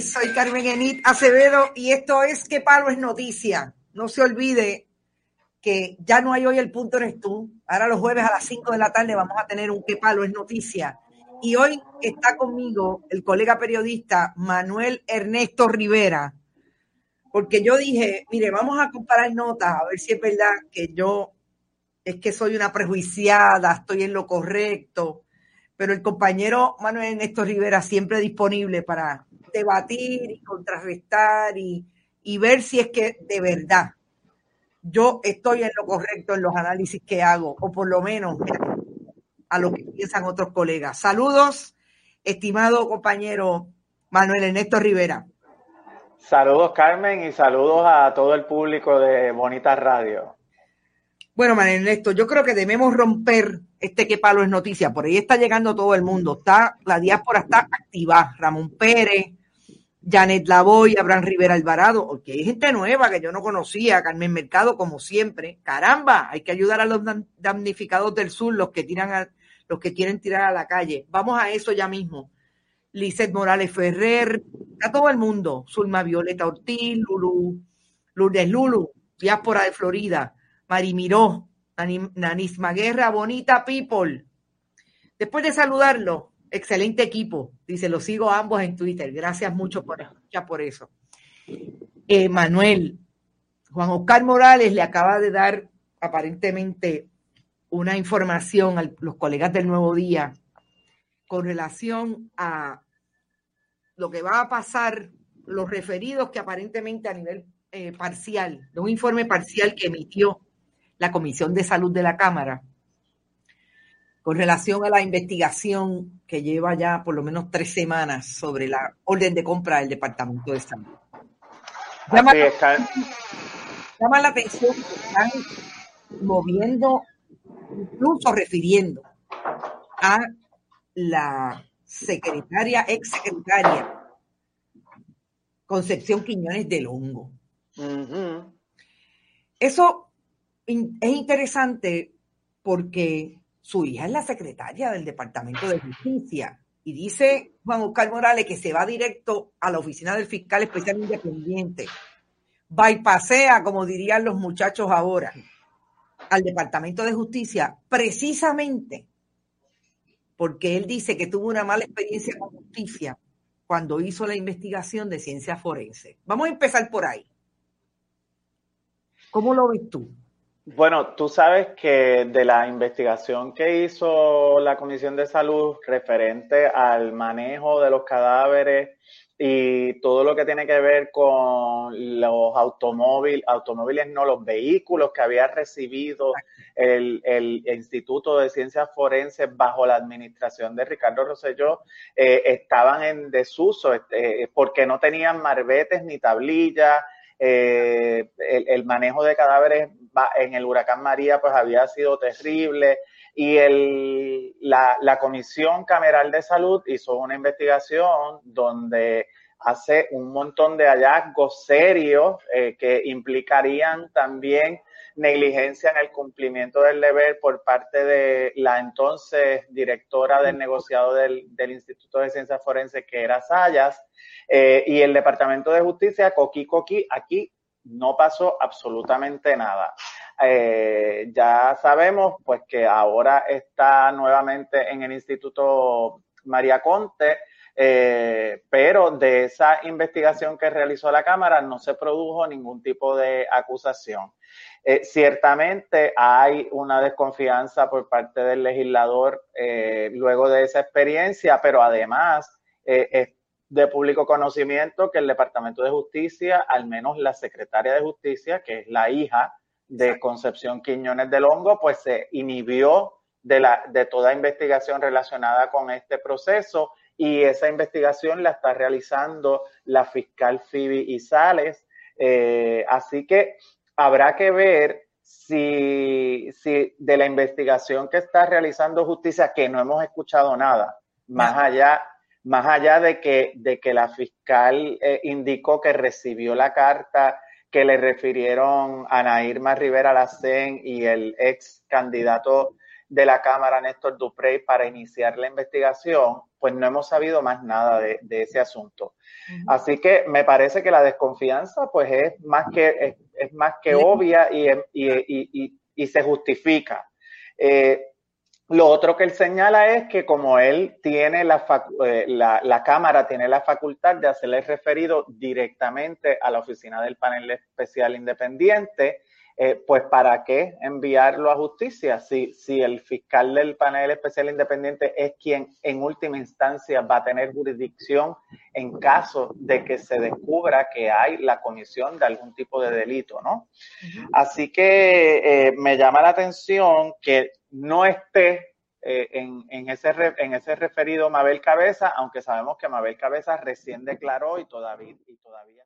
soy Carmen Enit Acevedo y esto es ¿Qué palo es noticia? No se olvide que ya no hay hoy el punto eres tú. Ahora los jueves a las 5 de la tarde vamos a tener un ¿Qué palo es noticia? Y hoy está conmigo el colega periodista Manuel Ernesto Rivera, porque yo dije, mire, vamos a comparar notas a ver si es verdad que yo es que soy una prejuiciada, estoy en lo correcto pero el compañero Manuel Ernesto Rivera siempre disponible para debatir y contrarrestar y, ver si es que de verdad yo estoy en lo correcto en los análisis que hago, o por lo menos a lo que piensan otros colegas. Saludos, estimado compañero Manuel Ernesto Rivera. Saludos, Carmen, y saludos a todo el público de Bonita Radio. Bueno, Manuel Ernesto, yo creo que debemos romper este que palo es noticia. Por ahí está llegando todo el mundo. Está, la diáspora está activa. Ramón Pérez, Janet Lavoy, Abraham Rivera Alvarado, porque hay gente nueva que yo no conocía, Carmen Mercado, como siempre. Caramba, hay que ayudar a los damnificados del sur, los que tiran a, los que quieren tirar a la calle. Vamos a eso ya mismo. Lizeth Morales Ferrer, a todo el mundo. Zulma Violeta Ortiz, Lulu, Lourdes Lulu, diáspora de Florida. Marimiró, Nanisma Guerra, Bonita People. Después de saludarlo, excelente equipo. Dice, lo sigo ambos en Twitter. Gracias mucho por escuchar por eso. Eh, Manuel, Juan Oscar Morales le acaba de dar aparentemente una información a los colegas del Nuevo Día con relación a lo que va a pasar, los referidos que aparentemente a nivel eh, parcial, de un informe parcial que emitió la Comisión de Salud de la Cámara con relación a la investigación que lleva ya por lo menos tres semanas sobre la orden de compra del Departamento de Salud. Llama, llama la atención que están moviendo, incluso refiriendo a la secretaria, ex secretaria Concepción Quiñones del Hongo. Eso es interesante porque su hija es la secretaria del Departamento de Justicia y dice Juan Oscar Morales que se va directo a la oficina del fiscal especial independiente. Bypasea, como dirían los muchachos ahora, al Departamento de Justicia, precisamente porque él dice que tuvo una mala experiencia con justicia cuando hizo la investigación de ciencia forense. Vamos a empezar por ahí. ¿Cómo lo ves tú? Bueno, tú sabes que de la investigación que hizo la Comisión de Salud referente al manejo de los cadáveres y todo lo que tiene que ver con los automóviles, automóviles no, los vehículos que había recibido el, Instituto de Ciencias Forenses bajo la administración de Ricardo Rosselló, eh, estaban en desuso eh, porque no tenían marbetes ni tablillas, eh, el, manejo de cadáveres en el huracán María pues había sido terrible. Y el, la, Comisión Cameral de Salud hizo una investigación donde hace un montón de hallazgos serios eh, que implicarían también negligencia en el cumplimiento del deber por parte de la entonces directora del negociado del, Instituto de Ciencias Forenses, que era Sayas, eh, y el Departamento de Justicia, Coqui Coqui, aquí no pasó absolutamente nada. Eh, ya sabemos pues que ahora está nuevamente en el Instituto María Conte, eh, pero de esa investigación que realizó la Cámara no se produjo ningún tipo de acusación. Eh, ciertamente hay una desconfianza por parte del legislador luego de esa experiencia, pero además es de público conocimiento que el Departamento de Justicia, al menos la secretaria de Justicia, que es la hija de Concepción Quiñones del Hongo, pues se inhibió de, la, de toda investigación relacionada con este proceso y esa investigación la está realizando la fiscal Phoebe Isales. Eh, así que habrá que ver si, si de la investigación que está realizando justicia, que no hemos escuchado nada, más allá más allá de que, de que la fiscal eh, indicó que recibió la carta que le refirieron a Nairma Rivera Lacén y el ex candidato de la Cámara, Néstor Duprey, para iniciar la investigación, pues no hemos sabido más nada de, ese asunto. Así que me parece que la desconfianza, pues es más que, es, más que obvia y, y, y, se justifica. Eh, lo otro que él señala es que como él tiene la, eh, la, la, Cámara tiene la facultad de hacerle referido directamente a la oficina del panel especial independiente, eh, pues ¿para qué enviarlo a justicia si, si el fiscal del panel especial independiente es quien en última instancia va a tener jurisdicción en caso de que se descubra que hay la comisión de algún tipo de delito, ¿no? Así que eh, me llama la atención que no esté eh, en, en, ese en ese referido Mabel Cabeza, aunque sabemos que Mabel Cabeza recién declaró y todavía, y todavía